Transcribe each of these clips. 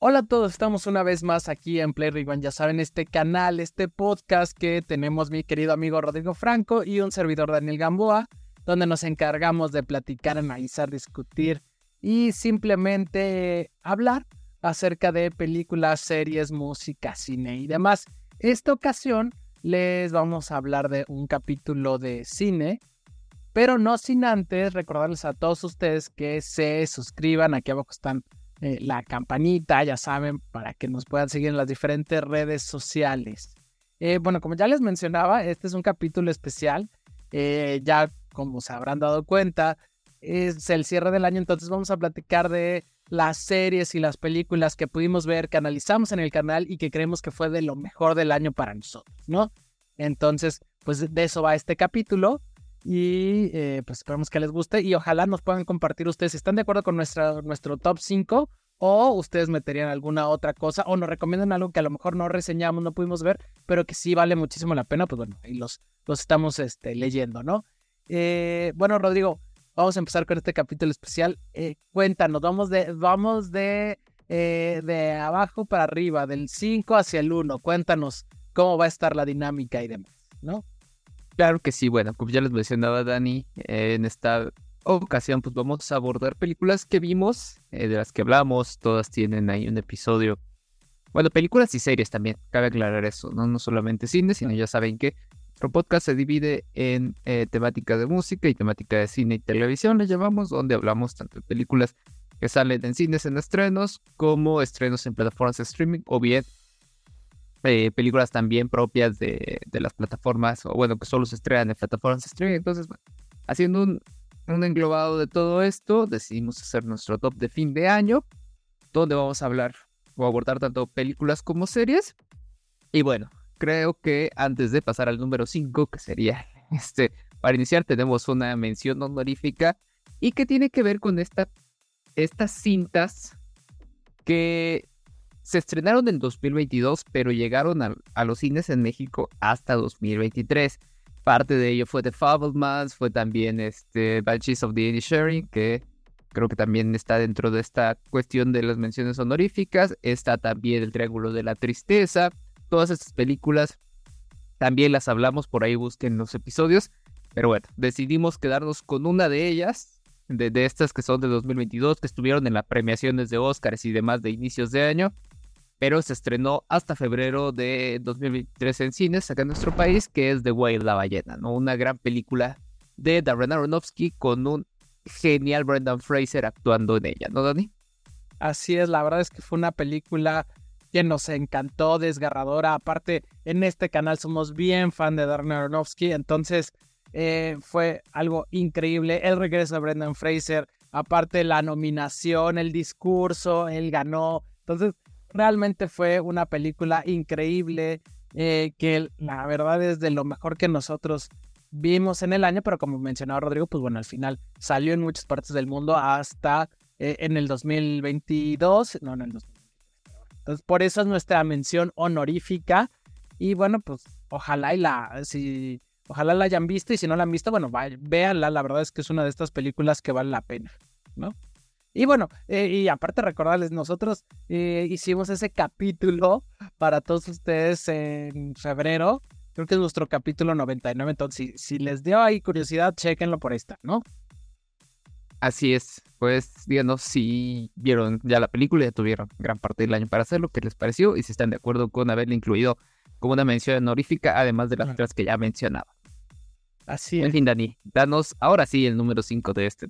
Hola a todos, estamos una vez más aquí en Play ya saben, este canal, este podcast que tenemos mi querido amigo Rodrigo Franco y un servidor Daniel Gamboa, donde nos encargamos de platicar, analizar, discutir y simplemente hablar acerca de películas, series, música, cine y demás. Esta ocasión les vamos a hablar de un capítulo de cine, pero no sin antes recordarles a todos ustedes que se suscriban, aquí abajo están eh, la campanita, ya saben, para que nos puedan seguir en las diferentes redes sociales. Eh, bueno, como ya les mencionaba, este es un capítulo especial. Eh, ya como se habrán dado cuenta, es el cierre del año, entonces vamos a platicar de las series y las películas que pudimos ver, que analizamos en el canal y que creemos que fue de lo mejor del año para nosotros, ¿no? Entonces, pues de eso va este capítulo. Y eh, pues esperamos que les guste y ojalá nos puedan compartir ustedes si están de acuerdo con nuestra, nuestro top 5 o ustedes meterían alguna otra cosa o nos recomiendan algo que a lo mejor no reseñamos, no pudimos ver, pero que sí vale muchísimo la pena, pues bueno, ahí los, los estamos este, leyendo, ¿no? Eh, bueno, Rodrigo, vamos a empezar con este capítulo especial. Eh, cuéntanos, vamos de, vamos de, de abajo para arriba, del 5 hacia el 1. Cuéntanos cómo va a estar la dinámica y demás, ¿no? Claro que sí, bueno, como ya les mencionaba Dani, en esta ocasión pues vamos a abordar películas que vimos, eh, de las que hablamos, todas tienen ahí un episodio. Bueno, películas y series también, cabe aclarar eso, no, no solamente cine, sino ya saben que nuestro podcast se divide en eh, temática de música y temática de cine y televisión, le llamamos, donde hablamos tanto de películas que salen en cines en estrenos como estrenos en plataformas de streaming o bien eh, películas también propias de, las plataformas, o bueno, que solo se estrenan en plataformas de streaming. Entonces, haciendo un, englobado de todo esto, decidimos hacer nuestro top de fin de año, donde vamos a hablar o abordar tanto películas como series. Y bueno, creo que antes de pasar al número 5, que sería este, para iniciar, tenemos una mención honorífica y que tiene que ver con esta, estas cintas que se estrenaron en 2022, pero llegaron a, los cines en México hasta 2023. Parte de ello fue The Fablemans, fue también este of the Sharing, que creo que también está dentro de esta cuestión de las menciones honoríficas. Está también El Triángulo de la Tristeza. Todas estas películas también las hablamos, por ahí busquen los episodios. Pero bueno, decidimos quedarnos con una de ellas, de, de estas que son de 2022, que estuvieron en las premiaciones de Oscars y demás de inicios de año pero se estrenó hasta febrero de 2023 en cines acá en nuestro país, que es The Whale, la ballena, ¿no? Una gran película de Darren Aronofsky con un genial Brendan Fraser actuando en ella, ¿no, Dani? Así es, la verdad es que fue una película que nos encantó, desgarradora. Aparte, en este canal somos bien fan de Darren Aronofsky, entonces eh, fue algo increíble. El regreso de Brendan Fraser, aparte la nominación, el discurso, él ganó. Entonces, Realmente fue una película increíble, eh, que la verdad es de lo mejor que nosotros vimos en el año, pero como mencionaba Rodrigo, pues bueno, al final salió en muchas partes del mundo hasta eh, en el 2022, no, no, en el 2023. Entonces, por eso es nuestra mención honorífica. Y bueno, pues ojalá y la, si, ojalá la hayan visto y si no la han visto, bueno, véanla, la verdad es que es una de estas películas que vale la pena, ¿no? Y bueno, eh, y aparte recordarles, nosotros eh, hicimos ese capítulo para todos ustedes en febrero. Creo que es nuestro capítulo 99. Entonces, si, les dio ahí curiosidad, chequenlo por está, ¿no? Así es. Pues díganos si vieron ya la película, ya tuvieron gran parte del año para hacerlo, qué les pareció y si están de acuerdo con haberle incluido como una mención honorífica, además de las otras que ya mencionaba. Así es. En fin, Dani, danos ahora sí el número 5 de este.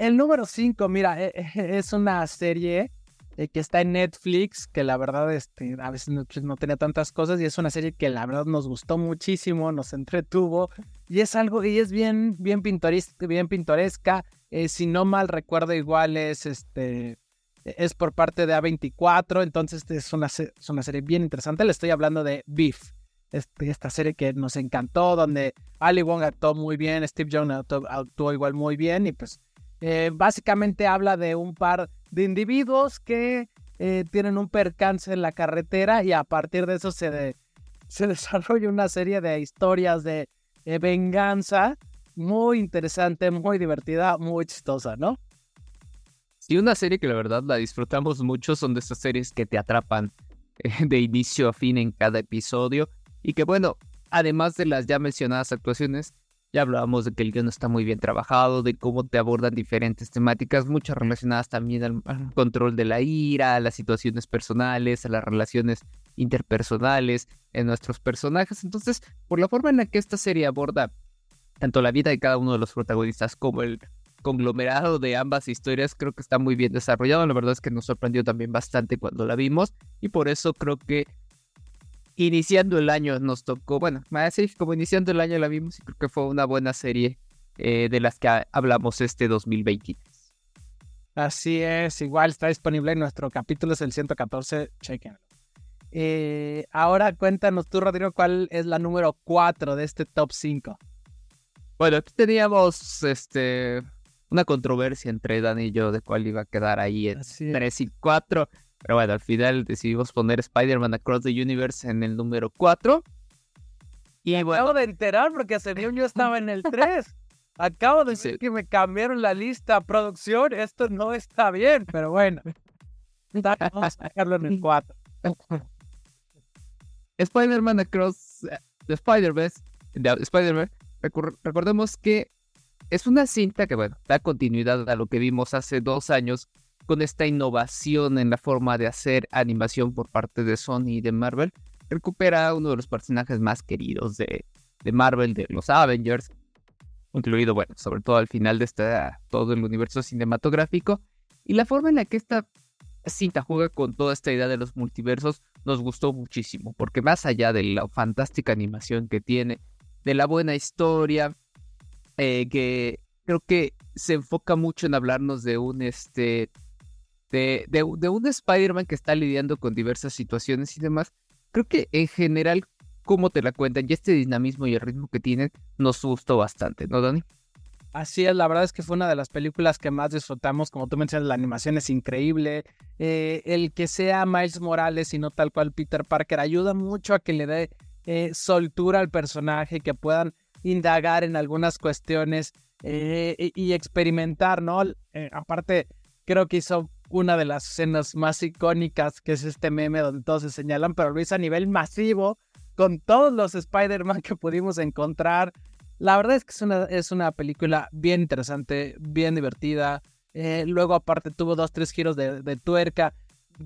El número 5, mira, e, e, es una serie eh, que está en Netflix, que la verdad este, a veces pues, no, tenía tantas cosas y es una serie que la verdad nos gustó muchísimo, nos entretuvo y es algo, y es bien, bien, bien pintoresca. Eh, si no mal recuerdo, igual es, este, es por parte de A24, entonces es una, es una serie bien interesante. Le estoy hablando de Beef. Este, esta serie que nos encantó, donde Ali Wong actuó muy bien, Steve Jones actuó igual muy bien y pues eh, básicamente habla de un par de individuos que eh, tienen un percance en la carretera y a partir de eso se, se desarrolla una serie de historias de venganza muy interesante, muy divertida, muy chistosa, ¿no? Y una serie que la verdad la disfrutamos mucho son de esas series que te atrapan eh, de inicio a fin en cada episodio. Y que bueno, además de las ya mencionadas actuaciones, ya hablábamos de que el guion está muy bien trabajado, de cómo te abordan diferentes temáticas, muchas relacionadas también al, control de la ira, a las situaciones personales, a las relaciones interpersonales en nuestros personajes. Entonces, por la forma en la que esta serie aborda tanto la vida de cada uno de los protagonistas como el conglomerado de ambas historias, creo que está muy bien desarrollado. La verdad es que nos sorprendió también bastante cuando la vimos y por eso creo que iniciando el año nos tocó, bueno, así como iniciando el año la vimos y creo que fue una buena serie eh, de las que hablamos este 2023. Así es, igual está disponible en nuestro capítulo, es el 114, chequenlo. Eh, ahora cuéntanos tú, Rodrigo, cuál es la número 4 de este top 5. Bueno, aquí teníamos este, una controversia entre Dan y yo de cuál iba a quedar ahí en 3 y 4. Pero bueno, al final decidimos poner Spider-Man Across the Universe en el número 4. Y Acabo de enterar porque hace yo estaba en el 3. Acabo de decir que me cambiaron la lista. Producción, esto no está bien, pero bueno. Vamos a dejarlo en el 4. Spider-Man Across eh, the Spider-Verse. Spider recordemos que es una cinta que, bueno, da continuidad a lo que vimos hace dos años con esta innovación en la forma de hacer animación por parte de Sony y de Marvel, recupera uno de los personajes más queridos de, Marvel, de los Avengers, incluido, bueno, sobre todo al final de todo el universo cinematográfico, y la forma en la que esta cinta juega con toda esta idea de los multiversos nos gustó muchísimo, porque más allá de la fantástica animación que tiene, de la buena historia, eh, que creo que se enfoca mucho en hablarnos de un este de, de, un Spider-Man que está lidiando con diversas situaciones y demás, creo que en general, como te la cuentan y este dinamismo y el ritmo que tienen, nos gustó bastante, ¿no, Dani? Así es, la verdad es que fue una de las películas que más disfrutamos, como tú mencionas, la animación es increíble, eh, el que sea Miles Morales y no tal cual Peter Parker ayuda mucho a que le dé eh, soltura al personaje, que puedan indagar en algunas cuestiones eh, y, experimentar, ¿no? aparte, creo que hizo una de las escenas más icónicas, que es este meme donde todos se señalan, pero lo hizo a nivel masivo, con todos los Spider-Man que pudimos encontrar. La verdad es que es una, película bien interesante, bien divertida. Eh, luego aparte tuvo dos, tres giros de, tuerca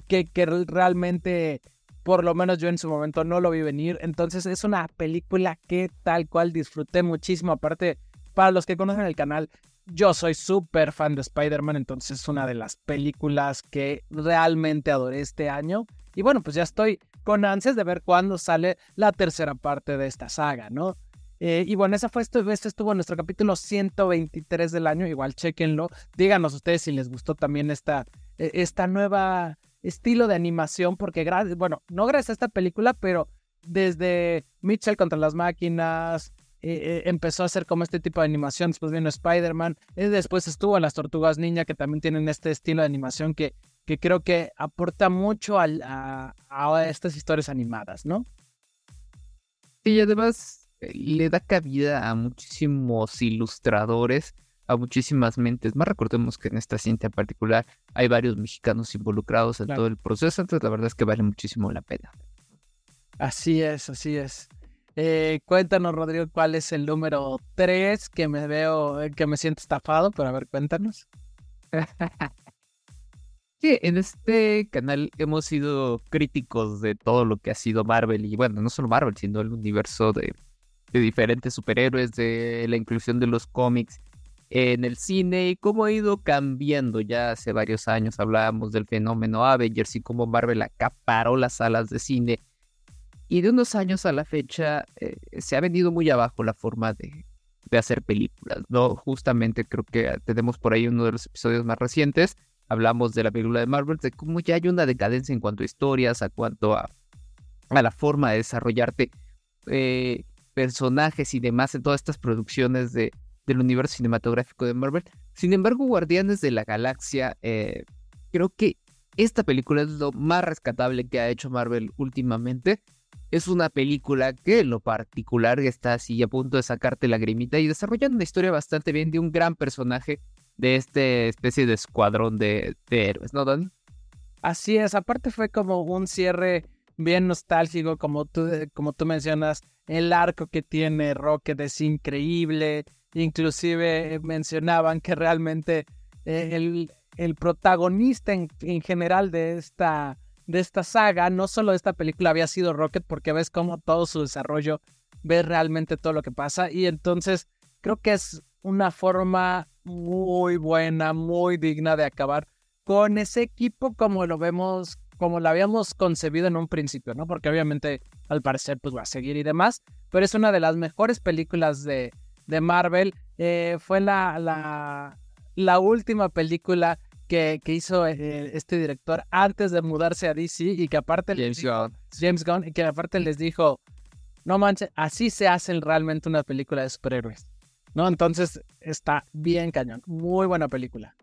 que, que realmente, por lo menos yo en su momento no lo vi venir. Entonces es una película que tal cual disfruté muchísimo. Aparte, para los que conocen el canal, yo soy súper fan de Spider-Man, entonces es una de las películas que realmente adoré este año. Y bueno, pues ya estoy con ansias de ver cuándo sale la tercera parte de esta saga, ¿no? Eh, y bueno, esa fue esto, este estuvo en nuestro capítulo 123 del año, igual chequenlo. Díganos ustedes si les gustó también esta, e, esta nueva estilo de animación, porque, bueno, no gracias a esta película, pero desde Mitchell contra las máquinas, eh, eh, empezó a hacer como este tipo de animación. Después vino Spider-Man. Y después estuvo las Tortugas Ninja, que también tienen este estilo de animación que, que creo que aporta mucho a, a, estas historias animadas, ¿no? Y además eh, le da cabida a muchísimos ilustradores, a muchísimas mentes. Más recordemos que en esta cinta en particular hay varios mexicanos involucrados en todo el proceso, entonces la verdad es que vale muchísimo la pena. Así es, así es. Eh, cuéntanos, Rodrigo, cuál es el número 3 que me veo, eh, que me siento estafado, pero a ver, cuéntanos. sí, en este canal hemos sido críticos de todo lo que ha sido Marvel y bueno, no solo Marvel, sino el universo de, de diferentes superhéroes, de la inclusión de los cómics en el cine y cómo ha ido cambiando. Ya hace varios años hablábamos del fenómeno Avengers y cómo Marvel acaparó las salas de cine y de unos años a la fecha eh, se ha venido muy abajo la forma de, hacer películas, ¿no? Justamente creo que tenemos por ahí uno de los episodios más recientes, hablamos de la película de Marvel, de cómo ya hay una decadencia en cuanto a historias, a cuanto a, a la forma de desarrollarte eh, personajes y demás en todas estas producciones de, del universo cinematográfico de Marvel. Sin embargo, Guardianes de la Galaxia, eh, creo que esta película es lo más rescatable que ha hecho Marvel últimamente es una película que lo particular está así a punto de sacarte la grimita y desarrollando una historia bastante bien de un gran personaje de este especie de escuadrón de, de héroes, ¿no, Dani? Así es, aparte fue como un cierre bien nostálgico, como tú, como tú mencionas, el arco que tiene Rocket es increíble, inclusive mencionaban que realmente eh, el, el, protagonista en, en, general de esta, de esta saga, no solo de esta película había sido Rocket, porque ves como todo su desarrollo, ves realmente todo lo que pasa, y entonces creo que es una forma muy buena, muy digna de acabar con ese equipo como lo vemos, como lo habíamos concebido en un principio, ¿no? Porque obviamente al parecer pues va a seguir y demás, pero es una de las mejores películas de, de Marvel. Eh, fue la, la, la, última película que, que hizo eh, este director antes de mudarse a DC y que aparte James Gunn. James Gunn, y que aparte les dijo, no manches, así se hacen realmente una película de superhéroes. ¿No? Entonces está bien cañón. Muy buena película.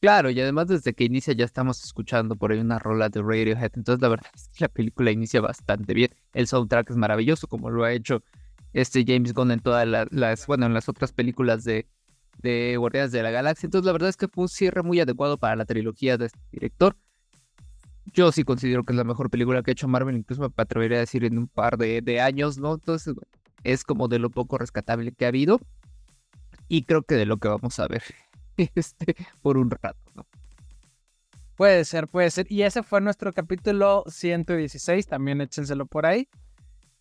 Claro, y además desde que inicia ya estamos escuchando por ahí una rola de Radiohead, entonces la verdad es que la película inicia bastante bien. El soundtrack es maravilloso, como lo ha hecho este James Gunn en todas las, bueno, en las otras películas de, de Guardianes de la Galaxia. Entonces la verdad es que fue un cierre muy adecuado para la trilogía de este director. Yo sí considero que es la mejor película que ha hecho Marvel, incluso me atrevería a decir en un par de, años, ¿no? Entonces es como de lo poco rescatable que ha habido. Y creo que de lo que vamos a ver este, por un rato, ¿no? Puede ser, puede ser. Y ese fue nuestro capítulo 116, también échenselo por ahí.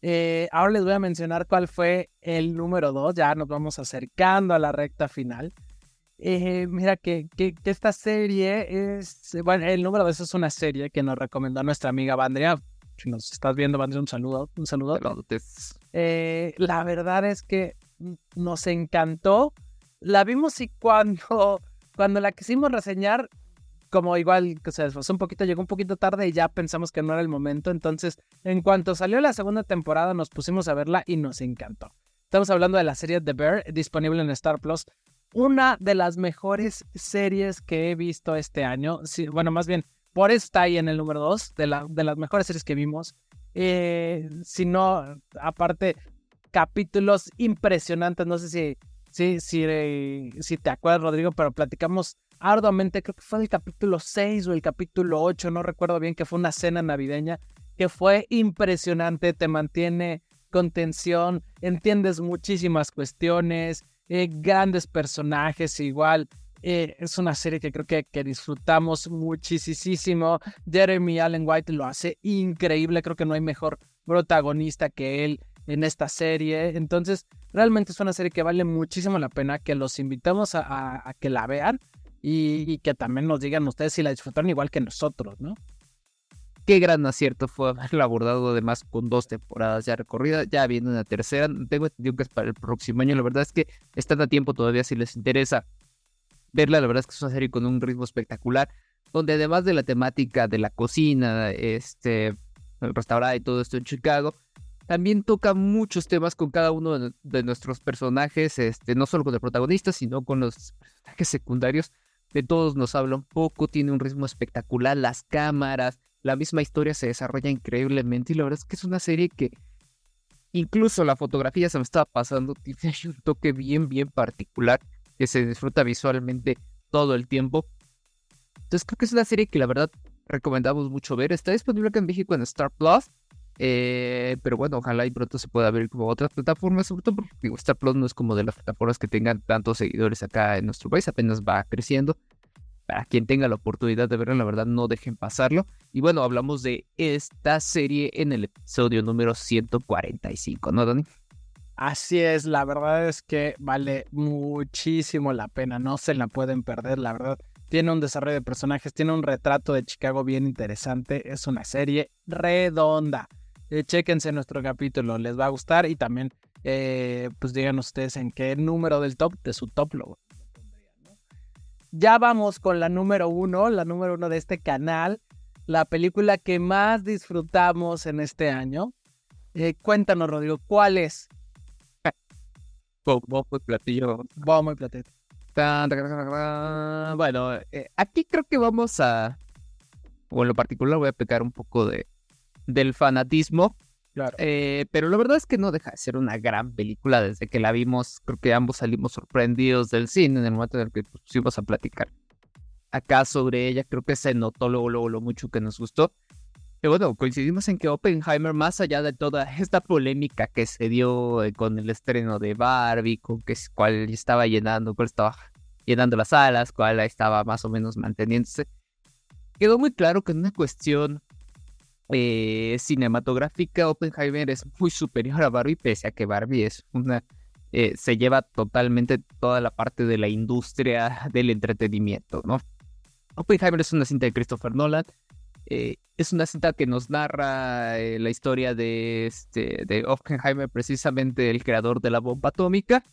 Eh, ahora les voy a mencionar cuál fue el número 2, ya nos vamos acercando a la recta final. Eh, mira que, que, esta serie es, bueno, el número 2 es una serie que nos recomendó nuestra amiga Vandria. Si nos estás viendo, Vandria, un saludo. Un saludo. Eh, la verdad es que nos encantó la vimos y cuando, cuando la quisimos reseñar, como igual que se esforzó un poquito, llegó un poquito tarde y ya pensamos que no era el momento. Entonces, en cuanto salió la segunda temporada, nos pusimos a verla y nos encantó. Estamos hablando de la serie The Bear, disponible en Star Plus. Una de las mejores series que he visto este año. bueno, más bien, por eso está ahí en el número 2 de, la, de las mejores series que vimos. Eh, si no, aparte, capítulos impresionantes. No sé si Sí, sí, sí te acuerdas, Rodrigo, pero platicamos arduamente, creo que fue el capítulo 6 o el capítulo 8, no recuerdo bien, que fue una cena navideña, que fue impresionante, te mantiene con tensión, entiendes muchísimas cuestiones, eh, grandes personajes igual. Eh, es una serie que creo que, que disfrutamos muchísimo. Jeremy Allen White lo hace increíble, creo que no hay mejor protagonista que él en esta serie. Entonces, realmente es una serie que vale muchísimo la pena, que los invitamos a, que la vean y, que también nos digan ustedes si la disfrutaron igual que nosotros, ¿no? Qué gran acierto fue haberlo abordado además con dos temporadas ya recorridas, ya viene una tercera, tengo entendido que es para el próximo año, la verdad es que están a tiempo todavía si les interesa verla, la verdad es que es una serie con un ritmo espectacular, donde además de la temática de la cocina, este, el restaurante y todo esto en Chicago, también toca muchos temas con cada uno de, nuestros personajes, este, no solo con el protagonista, sino con los personajes secundarios. De todos nos habla un poco, tiene un ritmo espectacular, las cámaras, la misma historia se desarrolla increíblemente y la verdad es que es una serie que incluso la fotografía se me estaba pasando, tiene un toque bien, bien particular que se disfruta visualmente todo el tiempo. Entonces creo que es una serie que la verdad recomendamos mucho ver. Está disponible acá en México en Star Plus. Eh, pero bueno, ojalá y pronto se pueda ver como otras plataformas, sobre todo porque digo, Star Plus no es como de las plataformas que tengan tantos seguidores acá en nuestro país, apenas va creciendo. Para quien tenga la oportunidad de verlo, la verdad no dejen pasarlo. Y bueno, hablamos de esta serie en el episodio número 145, ¿no, Dani? Así es, la verdad es que vale muchísimo la pena, no se la pueden perder, la verdad. Tiene un desarrollo de personajes, tiene un retrato de Chicago bien interesante, es una serie redonda. Eh, chéquense nuestro capítulo, les va a gustar y también, eh, pues digan ustedes en qué número del top de su top lo Ya vamos con la número uno, la número uno de este canal, la película que más disfrutamos en este año. Eh, cuéntanos, Rodrigo, ¿cuál es? Bombo y platillo. Bombo y platillo. Bueno, aquí creo que vamos a, o en lo particular voy a pecar un poco de, del fanatismo. Claro. Eh, pero la verdad es que no deja de ser una gran película desde que la vimos. Creo que ambos salimos sorprendidos del cine en el momento en el que pusimos a platicar acá sobre ella. Creo que se notó luego, luego lo mucho que nos gustó. Y bueno, coincidimos en que Oppenheimer, más allá de toda esta polémica que se dio eh, con el estreno de Barbie, con que, cuál estaba llenando, cuál estaba llenando las salas, cuál estaba más o menos manteniéndose, quedó muy claro que en una cuestión eh, cinematográfica, Oppenheimer es muy superior a Barbie, pese a que Barbie es una. Eh, se lleva totalmente toda la parte de la industria del entretenimiento, ¿no? Oppenheimer es una cinta de Christopher Nolan. Eh, es una cinta que nos narra la historia de, este, de Oppenheimer, precisamente el creador de la bomba atómica.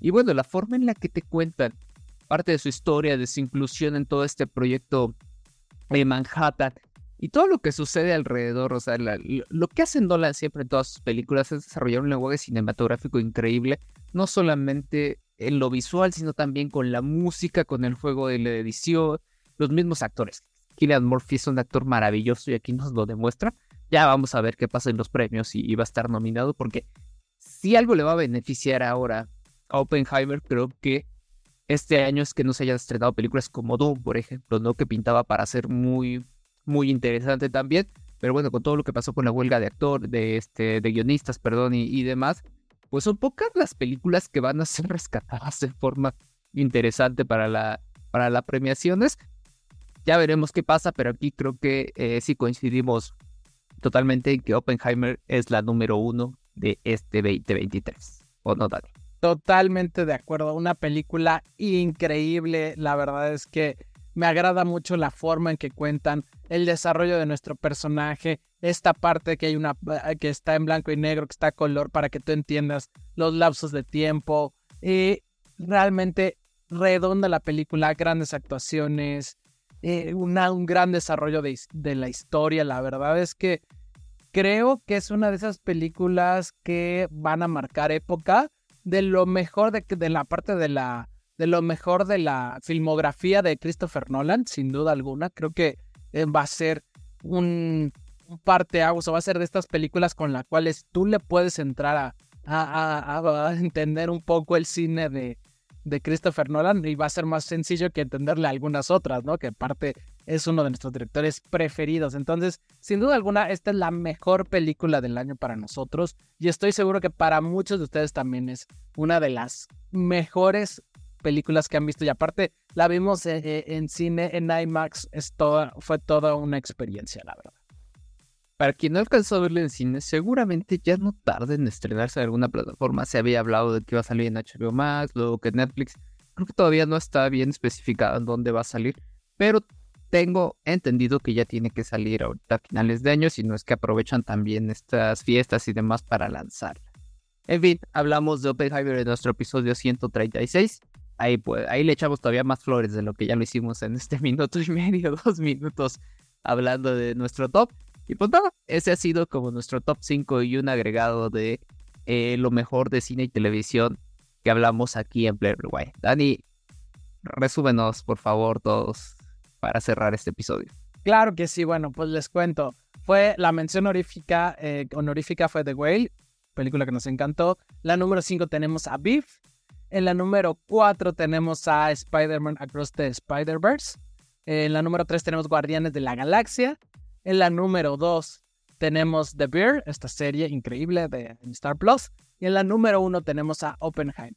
Y bueno, la forma en la que te cuentan parte de su historia, de su inclusión en todo este proyecto de Manhattan, y todo lo que sucede alrededor, o sea, lo que hacen Nolan siempre en todas sus películas es desarrollar un lenguaje cinematográfico increíble, no solamente en lo visual, sino también con la música, con el juego de la edición, los mismos actores. Killian Murphy es un actor maravilloso y aquí nos lo demuestra. Ya vamos a ver qué pasa en los premios y, va a estar nominado, porque si algo le va a beneficiar ahora a Oppenheimer, creo que este año es que no se hayan estrenado películas como Doom, por ejemplo, ¿no? Que pintaba para ser muy muy interesante también. Pero bueno, con todo lo que pasó con la huelga de actor, de, este, de guionistas, perdón, y, demás, pues son pocas las películas que van a ser rescatadas de forma interesante para la, para las premiaciones. Ya veremos qué pasa, pero aquí creo que eh, sí coincidimos totalmente en que Oppenheimer es la número uno de este 2023. ¿O no, Dani? Totalmente de acuerdo. Una película increíble. La verdad es que me agrada mucho la forma en que cuentan el desarrollo de nuestro personaje, esta parte que hay una eh, que está en blanco y negro, que está a color para que tú entiendas los lapsos de tiempo. Y realmente redonda la película, grandes actuaciones, eh, un gran desarrollo de, de, la historia. La verdad es que creo que es una de esas películas que van a marcar época de lo mejor de, de la parte de la de lo mejor de la filmografía de Christopher Nolan, sin duda alguna. Creo que eh, va a ser un, un parteaguas o va a ser de estas películas con las cuales tú le puedes entrar a, entender un poco el cine de, de Christopher Nolan y va a ser más sencillo que entenderle algunas otras, ¿no? Que aparte es uno de nuestros directores preferidos. Entonces, sin duda alguna, esta es la mejor película del año para nosotros y estoy seguro que para muchos de ustedes también es una de las mejores películas que han visto y aparte la vimos eh, en, cine, en IMAX, es fue toda una experiencia, la verdad. Para quien no alcanzó a verlo en cine, seguramente ya no tarde en estrenarse en alguna plataforma. Se había hablado de que iba a salir en HBO Max, luego que Netflix. Creo que todavía no está bien especificado en dónde va a salir, pero tengo entendido que ya tiene que salir ahorita a finales de año, si no es que aprovechan también estas fiestas y demás para lanzarla. En fin, hablamos de Oppenheimer en nuestro episodio 136 ahí, pues, ahí le echamos todavía más flores de lo que ya lo hicimos en este minuto y medio, dos minutos hablando de nuestro top. Y pues nada, ese ha sido como nuestro top 5 y un agregado de eh, lo mejor de cine y televisión que hablamos aquí en Player Rewind. Dani, resúmenos por favor todos para cerrar este episodio. Claro que sí, bueno, pues les cuento. Fue la mención honorífica, eh, honorífica fue The Whale, película que nos encantó. La número 5 tenemos a Beef, en la número 4 tenemos a Spider-Man Across the Spider-Verse. En la número 3 tenemos Guardianes de la Galaxia. En la número 2 tenemos The Bear, esta serie increíble de Star Plus. Y en la número 1 tenemos a Oppenheimer.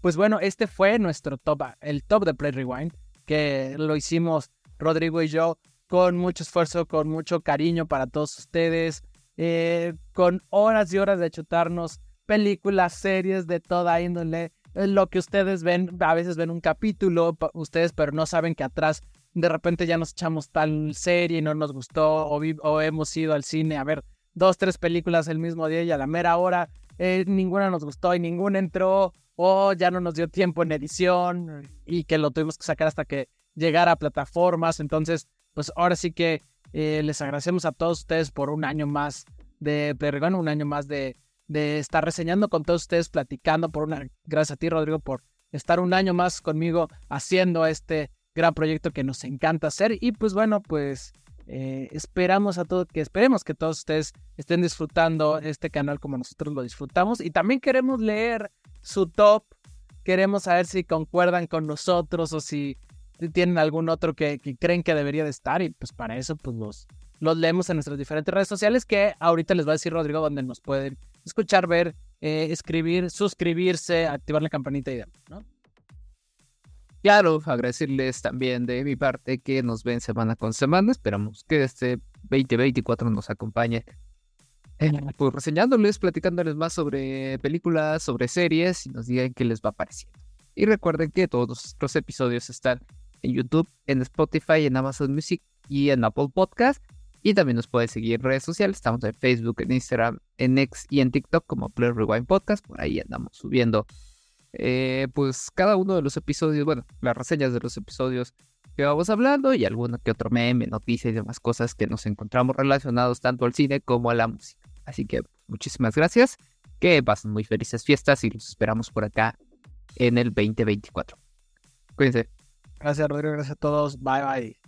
Pues bueno, este fue nuestro top, el top de Play Rewind, que lo hicimos Rodrigo y yo con mucho esfuerzo, con mucho cariño para todos ustedes, eh, con horas y horas de chutarnos películas, series de toda índole lo que ustedes ven, a veces ven un capítulo, ustedes, pero no saben que atrás de repente ya nos echamos tal serie y no nos gustó, o, hemos ido al cine a ver dos, tres películas el mismo día y a la mera hora eh, ninguna nos gustó y ninguna entró, o ya no nos dio tiempo en edición y que lo tuvimos que sacar hasta que llegara a plataformas. Entonces, pues ahora sí que eh, les agradecemos a todos ustedes por un año más de un año más de, de estar reseñando con todos ustedes, platicando por una... Gracias a ti, Rodrigo, por estar un año más conmigo haciendo este gran proyecto que nos encanta hacer. Y pues bueno, pues Eh, esperamos a todos que esperemos que todos ustedes estén disfrutando este canal como nosotros lo disfrutamos y también queremos leer su top. Queremos saber si concuerdan con nosotros o si tienen algún otro que, creen que debería de estar y pues para eso pues los, los leemos en nuestras diferentes redes sociales que ahorita les va a decir Rodrigo donde nos pueden escuchar, ver, eh, escribir, suscribirse, activar la campanita y demás, ¿no? Claro, agradecerles también de mi parte que nos ven semana con semana. Esperamos que este 2024 nos acompañe. Eh, pues reseñándoles, platicándoles más sobre películas, sobre series y nos digan qué les va pareciendo. Y recuerden que todos los episodios están en YouTube, en Spotify, en Amazon Music y en Apple Podcast. Y también nos pueden seguir en redes sociales. Estamos en Facebook, en Instagram, en X y en TikTok como Play Rewind Podcast. Por ahí andamos subiendo eh, pues cada uno de los episodios, bueno, las reseñas de los episodios que vamos hablando y alguno que otro meme, noticias y demás cosas que nos encontramos relacionados tanto al cine como a la música. Así que muchísimas gracias, que pasen muy felices fiestas y los esperamos por acá en el 2024. Cuídense. Gracias Rodrigo, gracias a todos, bye bye.